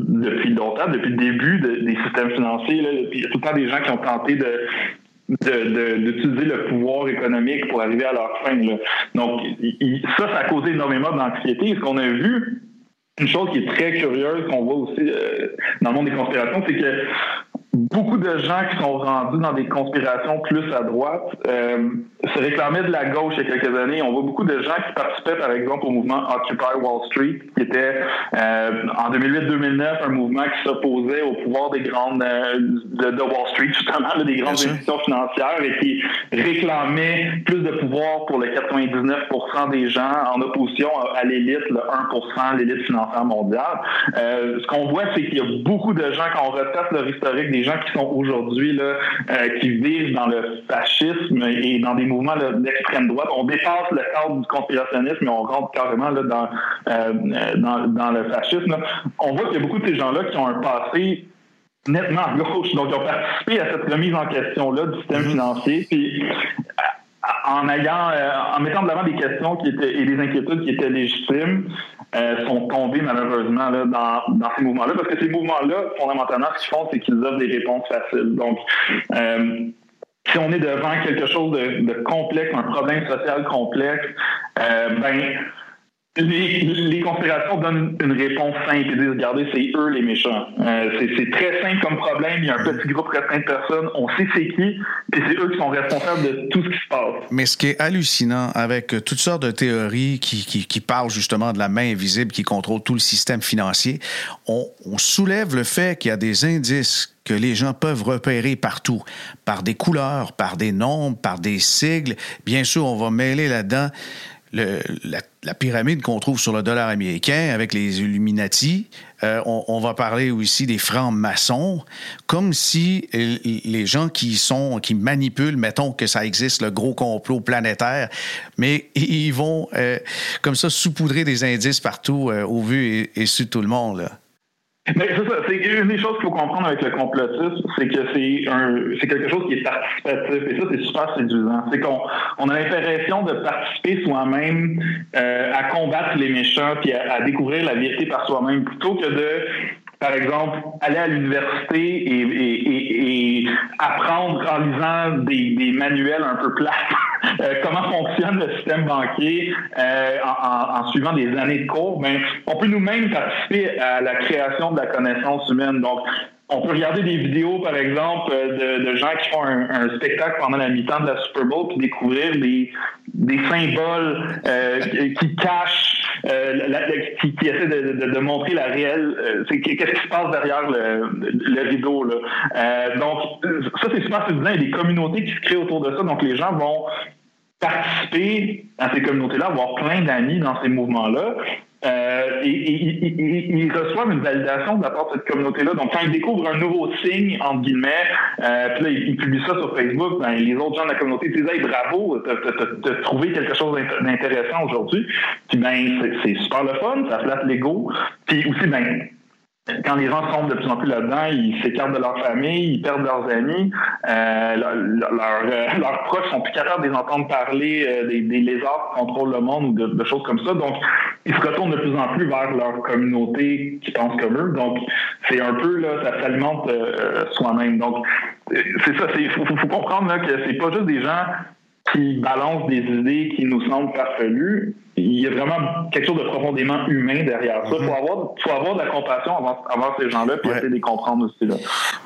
depuis longtemps, depuis le début des systèmes financiers. Là, il y a tout le temps des gens qui ont tenté de d'utiliser le pouvoir économique pour arriver à leur fin. Donc, ça, ça a causé énormément d'anxiété. Ce qu'on a vu, une chose qui est très curieuse, qu'on voit aussi euh, dans le monde des conspirations, c'est que beaucoup de gens qui sont rendus dans des conspirations plus à droite euh, se réclamait de la gauche il y a quelques années. On voit beaucoup de gens qui participaient, par exemple, au mouvement Occupy Wall Street, qui était euh, en 2008-2009 un mouvement qui s'opposait au pouvoir des grandes de, Wall Street, justement, des grandes institutions financières, et qui réclamait plus de pouvoir pour les 99% des gens en opposition à, l'élite, le 1%, l'élite financière mondiale. ce qu'on voit, c'est qu'il y a beaucoup de gens, quand on retrace leur historique, des gens qui sont aujourd'hui là, qui vivent dans le fascisme et dans des mouvements d'extrême droite. On dépasse le cadre du conspirationnisme et on rentre carrément là, dans, euh, dans, dans, le fascisme. On voit qu'il y a beaucoup de ces gens-là qui ont un passé nettement à gauche, donc ils ont participé à cette remise en question-là du système mm-hmm. financier. Puis, en ayant, euh, en mettant de l'avant des questions qui étaient et des inquiétudes qui étaient légitimes, euh, sont tombés malheureusement là, dans, dans ces mouvements-là, parce que ces mouvements-là, fondamentalement, ce qu'ils font, c'est qu'ils offrent des réponses faciles. Donc, euh, si on est devant quelque chose de, complexe, un problème social complexe, euh, ben les, les, conspirations donnent une réponse simple et disent regardez, c'est eux les méchants. Euh, c'est très simple comme problème. Il y a un petit groupe restreint de personnes. On sait c'est qui, et c'est eux qui sont responsables de tout ce qui se passe. Mais ce qui est hallucinant avec toutes sortes de théories qui, qui, qui parlent justement de la main invisible qui contrôle tout le système financier, on, on soulève le fait qu'il y a des indices que les gens peuvent repérer partout, par des couleurs, par des nombres, par des sigles. Bien sûr, on va mêler là-dedans la, pyramide qu'on trouve sur le dollar américain avec les Illuminati. Euh, on, va parler aussi des francs-maçons, comme si les gens qui sont qui manipulent, mettons que ça existe le gros complot planétaire, mais ils vont euh, comme ça saupoudrer des indices partout euh, au vu et, sur tout le monde. Mais c'est ça. C'est une des choses qu'il faut comprendre avec le complotisme, c'est que c'est un, c'est quelque chose qui est participatif. Et ça, c'est super séduisant. C'est qu'on on a l'impression de participer soi-même euh, à combattre les méchants puis à, découvrir la vérité par soi-même plutôt que de par exemple, aller à l'université et, et, et, apprendre en lisant des, des manuels un peu plats euh, comment fonctionne le système banquier euh, en, en, suivant des années de cours, ben, on peut nous-mêmes participer à la création de la connaissance humaine. Donc, on peut regarder des vidéos, par exemple, de, de gens qui font un, un, spectacle pendant la mi-temps de la Super Bowl, puis découvrir des, des symboles euh, qui cachent, euh, qui, qui, essaient de, de, de, montrer la réelle, euh, qu'est-ce qui se passe derrière le, le rideau. Là. Euh, donc, ça, c'est super séduisant. Il y a des communautés qui se créent autour de ça. Donc, les gens vont participer à ces communautés-là, avoir plein d'amis dans ces mouvements-là. Euh, et, ils reçoivent une validation de la part de cette communauté-là. Donc, quand ils découvrent un nouveau signe, entre guillemets, euh, puis là, ils, publient ça sur Facebook, ben, les autres gens de la communauté disent Hey, bravo, t'as trouvé quelque chose d'intéressant aujourd'hui. Puis, ben, c'est super le fun, ça flatte l'ego. Puis aussi, ben, quand les gens sont de plus en plus là-dedans, ils s'écartent de leur famille, ils perdent leurs amis, euh, euh, leurs proches sont plus capables de les entendre parler euh, des, des, lézards qui contrôlent le monde ou de, de, choses comme ça. Donc, ils se retournent de plus en plus vers leur communauté qui pense comme eux. Donc, c'est un peu là, ça s'alimente euh, soi-même. Donc, c'est ça. Il faut, faut, comprendre là, que c'est pas juste des gens qui balancent des idées qui nous semblent farfelues il y a vraiment quelque chose de profondément humain derrière ça. Il faut, mhm. avoir, faut avoir de la compassion avant, ces gens-là, puis essayer de les comprendre aussi. Là.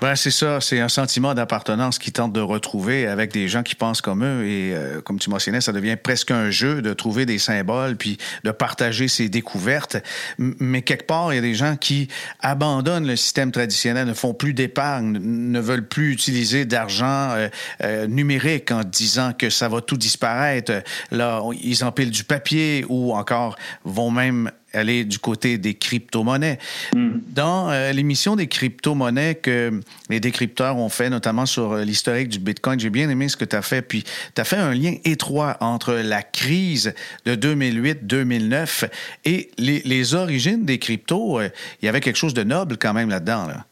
Ben, c'est ça, c'est un sentiment d'appartenance qu'ils tentent de retrouver avec des gens qui pensent comme eux. Et euh, comme tu mentionnais, ça devient presque un jeu de trouver des symboles, puis de partager ses découvertes. Mais quelque part, il y a des gens qui abandonnent le système traditionnel, ne font plus d'épargne, ne veulent plus utiliser d'argent euh, euh, numérique en disant que ça va tout disparaître. Là, ils empilent du papier ou encore vont même aller du côté des crypto-monnaies. Hmm. Dans euh, l'émission des crypto-monnaies que les décrypteurs ont fait, notamment sur euh, l'historique du Bitcoin, j'ai bien aimé ce que tu as fait. Puis, tu as fait un lien étroit entre la crise de 2008-2009 et les, les, origines des cryptos. Euh, il y avait quelque chose de noble quand même là-dedans. Là.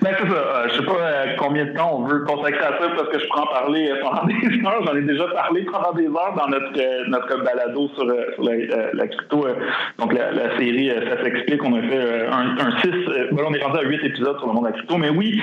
Ben, c'est ça. Euh, je sais pas euh, combien de temps on veut consacrer à ça parce que je prends parler euh, pendant des heures. J'en ai déjà parlé pendant des heures dans notre notre balado sur, sur la, crypto. donc la, série Ça s'explique. On a fait un, un 6, ben, on est rendu à 8 épisodes sur le monde de la crypto. Mais oui,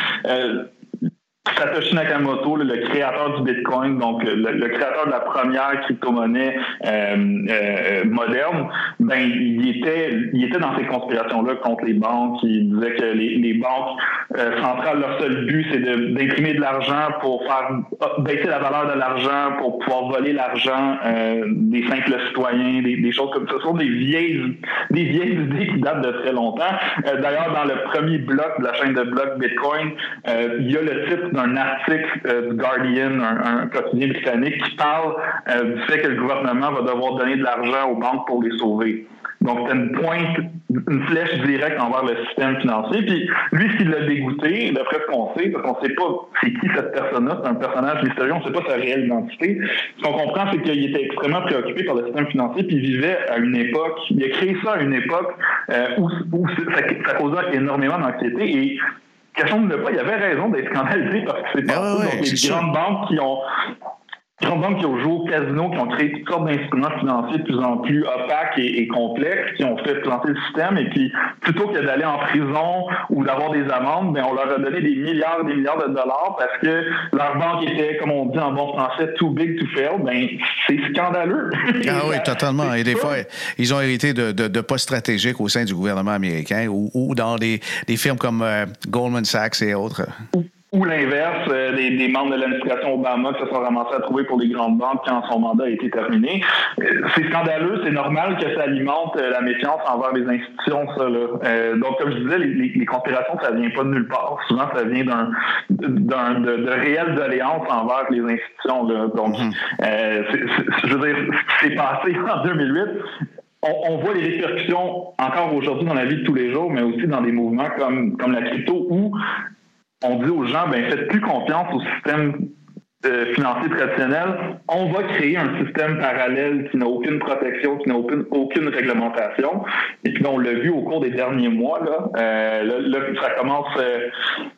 Satoshi Nakamoto, le, créateur du Bitcoin, donc le, créateur de la première crypto-monnaie euh, euh, moderne, ben il était, il était dans ces conspirations-là contre les banques. Il disait que les, banques euh, centrales, leur seul but, c'est d'imprimer de, l'argent pour faire baisser la valeur de l'argent, pour pouvoir voler l'argent des simples citoyens, des, choses comme ça. Ce sont des vieilles, des vieilles idées qui datent de très longtemps. D'ailleurs, dans le premier bloc de la chaîne de blocs Bitcoin, il y a le titre d'un article euh, du Guardian, un, quotidien britannique, qui parle euh, du fait que le gouvernement va devoir donner de l'argent aux banques pour les sauver. Donc, c'est une pointe, une flèche directe envers le système financier. Puis, lui, ce qui l'a dégoûté, d'après ce qu'on sait, parce qu'on ne sait pas c'est qui cette personne-là, c'est un personnage mystérieux, on ne sait pas sa réelle identité. Ce qu'on comprend, c'est qu'il était extrêmement préoccupé par le système financier, puis il vivait à une époque, il a créé ça à une époque euh, où, ça, ça causait énormément d'anxiété. Et ne pas, il y avait raison d'être scandalisé parce que c'est pas ah les grandes banques qui ont grandes banques qui ont joué au casino, qui ont créé toutes sortes d'instruments financiers de plus en plus opaques et, complexes, qui ont fait planter le système, et puis plutôt que d'aller en prison ou d'avoir des amendes, ben on leur a donné des milliards et des milliards de dollars parce que leur banque était, comme on dit en bon français, too big to fail. Ben c'est scandaleux. Ah oui, totalement. Et des fois, ils ont hérité de, de, postes stratégiques au sein du gouvernement américain ou, dans des, des firmes comme euh, Goldman Sachs et autres ou l'inverse, euh, des, membres de l'administration Obama qui se sont ramassés à trouver pour les grandes banques quand son mandat a été terminé. Euh, c'est scandaleux, c'est normal que ça alimente euh, la méfiance envers les institutions, ça. Là. donc, comme je disais, les, les, conspirations, ça vient pas de nulle part. Souvent, ça vient d'un, d'un de, de réelles doléances envers les institutions. Là. Donc, mhm. je veux dire, ce qui s'est passé en 2008, on, on, voit les répercussions encore aujourd'hui dans la vie de tous les jours, mais aussi dans des mouvements comme, comme la crypto où on dit aux gens, ben faites plus confiance au système euh, financier traditionnel, on va créer un système parallèle qui n'a aucune protection, qui n'a aucune, aucune réglementation. Et puis on l'a vu au cours des derniers mois, là, euh, ça commence, euh,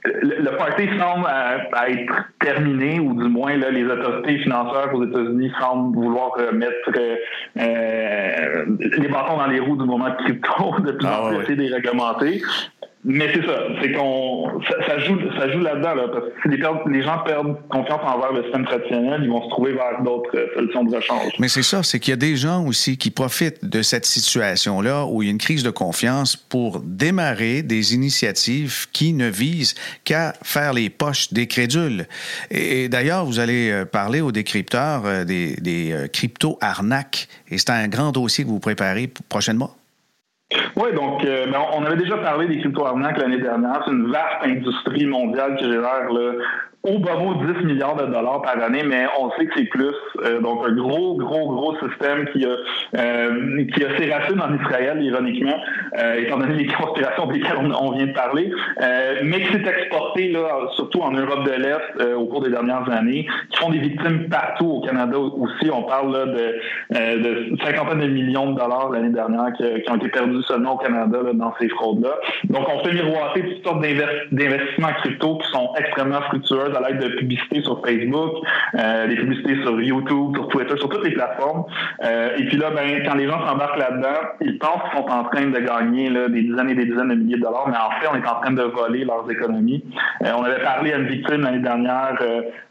le, party semble à, être terminé, ou du moins là, les autorités financières aux États-Unis semblent vouloir mettre les bâtons dans les roues du moment de crypto, de plus en ah plus déréglementé. Mais c'est ça, c'est qu'on ça, joue ça joue là-dedans là, parce que si les, gens perdent confiance envers le système traditionnel, ils vont se trouver vers d'autres euh, solutions de rechange. Mais c'est ça, c'est qu'il y a des gens aussi qui profitent de cette situation-là où il y a une crise de confiance pour démarrer des initiatives qui ne visent qu'à faire les poches des crédules. Et, d'ailleurs, vous allez euh, parler aux décrypteurs euh, des, des crypto arnaques et c'est un grand dossier que vous préparez prochainement? Oui, donc euh, ben, on avait déjà parlé des crypto-arnaques l'année dernière. C'est une vaste industrie mondiale qui gère au bas mot 10 milliards de dollars par année, mais on sait que c'est plus. Euh, donc, un gros, gros, gros système qui a, euh, qui a ses racines en Israël, ironiquement, euh, étant donné les conspirations desquelles on, vient de parler, mais qui s'est exporté, là, surtout en Europe de l'Est, au cours des dernières années, qui font des victimes partout au Canada aussi. On parle là, de, de cinquantaine de millions de dollars l'année dernière qui, ont été perdus seulement au Canada là, dans ces fraudes-là. Donc, on fait miroiter toutes sortes d'investissements crypto qui sont extrêmement fructueux à l'aide de publicités sur Facebook, euh, des publicités sur YouTube, sur Twitter, sur toutes les plateformes. Euh, et puis là, ben, quand les gens s'embarquent là-dedans, ils pensent qu'ils sont en train de gagner des dizaines et des dizaines de milliers de dollars, mais en fait, on est en train de voler leurs économies. Euh, on avait parlé à une victime l'année dernière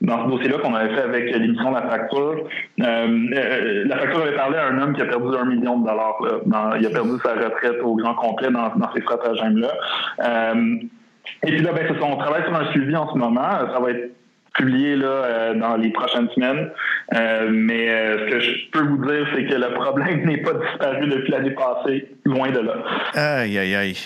dans ce dossier-là qu'on avait fait avec l'émission La Facture. la Facture avait parlé à un homme qui a perdu un million de dollars. il a perdu sa retraite au grand complet dans, dans ces stratagèmes-là. Et puis là, ben, on travaille sur un suivi en ce moment. Ça va être publié là, euh, dans les prochaines semaines. Euh, mais euh, ce que je peux vous dire, c'est que le problème n'est pas disparu depuis l'année passée, loin de là. Aïe, aïe, aïe.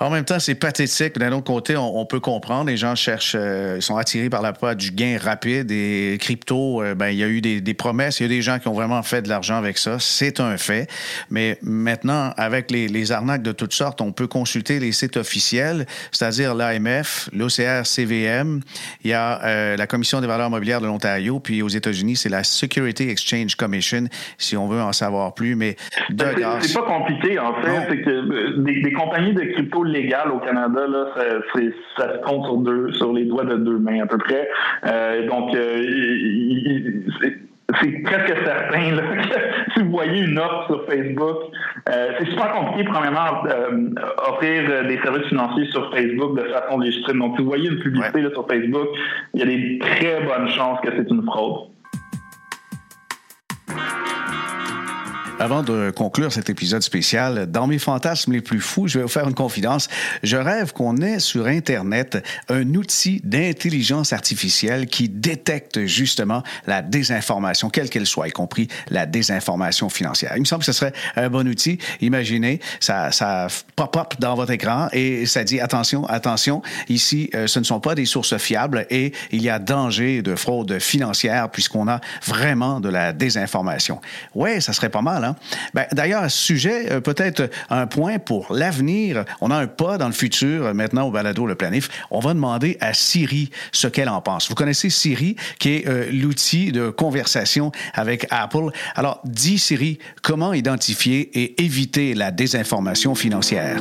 En même temps, c'est pathétique. D'un autre côté, on, peut comprendre. Les gens cherchent, euh, sont attirés par la peur du gain rapide. Et crypto, euh, ben, il y a eu des, promesses. Il y a des gens qui ont vraiment fait de l'argent avec ça. C'est un fait. Mais maintenant, avec les, arnaques de toutes sortes, on peut consulter les sites officiels, c'est-à-dire l'AMF, l'OCR-CVM. Il y a euh, la Commission des valeurs mobilières de l'Ontario. Puis aux États-Unis, c'est la Security Exchange Commission, si on veut en savoir plus. Mais de C'est pas compliqué, en fait. C'est que des, des compagnies de crypto légal au Canada, là, ça, ça, se compte sur deux, sur les doigts de deux mains à peu près. Euh, donc, euh, c'est presque certain que si vous voyez une offre sur Facebook, euh, c'est super compliqué, premièrement, offrir des services financiers sur Facebook de façon légitime. Donc, si vous voyez une publicité sur Facebook, il y a des très bonnes chances que c'est une fraude. Avant de conclure cet épisode spécial, dans mes fantasmes les plus fous, je vais vous faire une confidence. Je rêve qu'on ait sur Internet un outil d'intelligence artificielle qui détecte justement la désinformation, quelle qu'elle soit, y compris la désinformation financière. Il me semble que ce serait un bon outil. Imaginez, ça, ça pop-up dans votre écran et ça dit attention, attention, ici, euh, ce ne sont pas des sources fiables et il y a danger de fraude financière puisqu'on a vraiment de la désinformation. Ouais, ça serait pas mal, hein? Ben, D'ailleurs, à ce sujet, euh, peut-être un point pour l'avenir. On a un pas dans le futur, euh, maintenant au balado Le Planif. On va demander à Siri ce qu'elle en pense. Vous connaissez Siri, qui est euh, l'outil de conversation avec Apple. Alors, dis Siri, comment identifier et éviter la désinformation financière?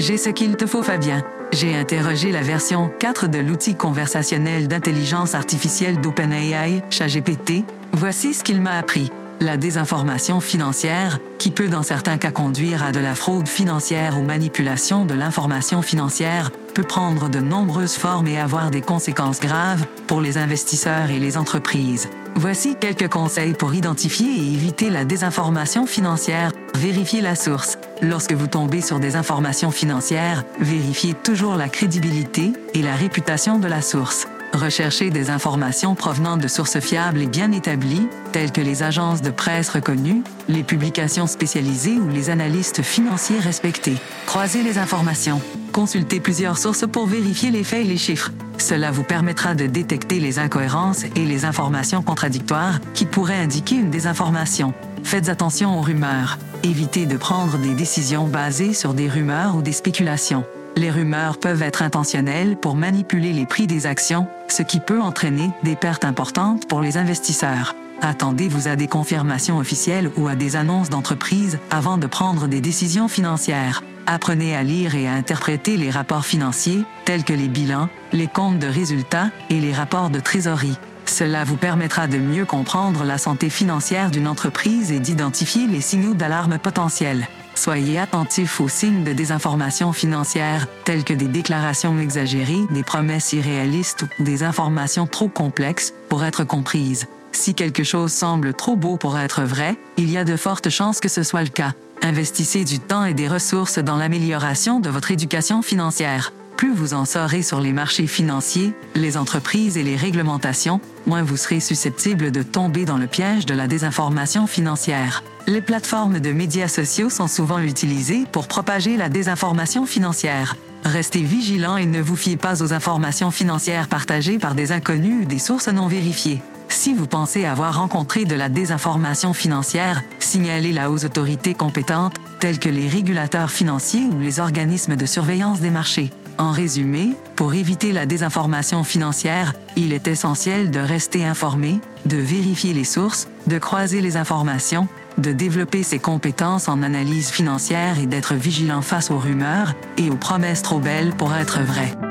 J'ai ce qu'il te faut, Fabien. J'ai interrogé la version 4 de l'outil conversationnel d'intelligence artificielle d'OpenAI, ChatGPT. Voici ce qu'il m'a appris. La désinformation financière, qui peut dans certains cas conduire à de la fraude financière ou manipulation de l'information financière, peut prendre de nombreuses formes et avoir des conséquences graves pour les investisseurs et les entreprises. Voici quelques conseils pour identifier et éviter la désinformation financière. Vérifiez la source. Lorsque vous tombez sur des informations financières, vérifiez toujours la crédibilité et la réputation de la source. Recherchez des informations provenant de sources fiables et bien établies, telles que les agences de presse reconnues, les publications spécialisées ou les analystes financiers respectés. Croisez les informations. Consultez plusieurs sources pour vérifier les faits et les chiffres. Cela vous permettra de détecter les incohérences et les informations contradictoires qui pourraient indiquer une désinformation. Faites attention aux rumeurs. Évitez de prendre des décisions basées sur des rumeurs ou des spéculations. Les rumeurs peuvent être intentionnelles pour manipuler les prix des actions, ce qui peut entraîner des pertes importantes pour les investisseurs. Attendez-vous à des confirmations officielles ou à des annonces d'entreprise avant de prendre des décisions financières. Apprenez à lire et à interpréter les rapports financiers, tels que les bilans, les comptes de résultats et les rapports de trésorerie. Cela vous permettra de mieux comprendre la santé financière d'une entreprise et d'identifier les signaux d'alarme potentiels. Soyez attentif aux signes de désinformation financière, tels que des déclarations exagérées, des promesses irréalistes ou des informations trop complexes pour être comprises. Si quelque chose semble trop beau pour être vrai, il y a de fortes chances que ce soit le cas. Investissez du temps et des ressources dans l'amélioration de votre éducation financière. Plus vous en saurez sur les marchés financiers, les entreprises et les réglementations, moins vous serez susceptible de tomber dans le piège de la désinformation financière. Les plateformes de médias sociaux sont souvent utilisées pour propager la désinformation financière. Restez vigilant et ne vous fiez pas aux informations financières partagées par des inconnus ou des sources non vérifiées. Si vous pensez avoir rencontré de la désinformation financière, signalez-la aux autorités compétentes, telles que les régulateurs financiers ou les organismes de surveillance des marchés. En résumé, pour éviter la désinformation financière, il est essentiel de rester informé, de vérifier les sources, de croiser les informations, de développer ses compétences en analyse financière et d'être vigilant face aux rumeurs et aux promesses trop belles pour être vraies.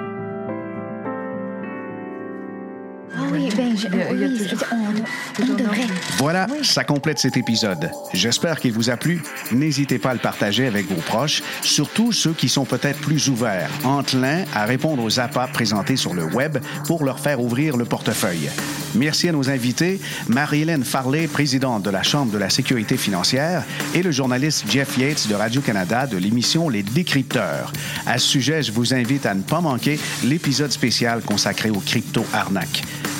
Voilà, ça complète cet épisode. J'espère qu'il vous a plu. N'hésitez pas à le partager avec vos proches, surtout ceux qui sont peut-être plus ouverts, enclins à répondre aux appâts présentés sur le web pour leur faire ouvrir le portefeuille. Merci à nos invités, Marie-Hélène Farley, présidente de la Chambre de la sécurité financière, et le journaliste Jeff Yates de Radio-Canada de l'émission Les Décrypteurs. À ce sujet, je vous invite à ne pas manquer l'épisode spécial consacré aux crypto-arnaques.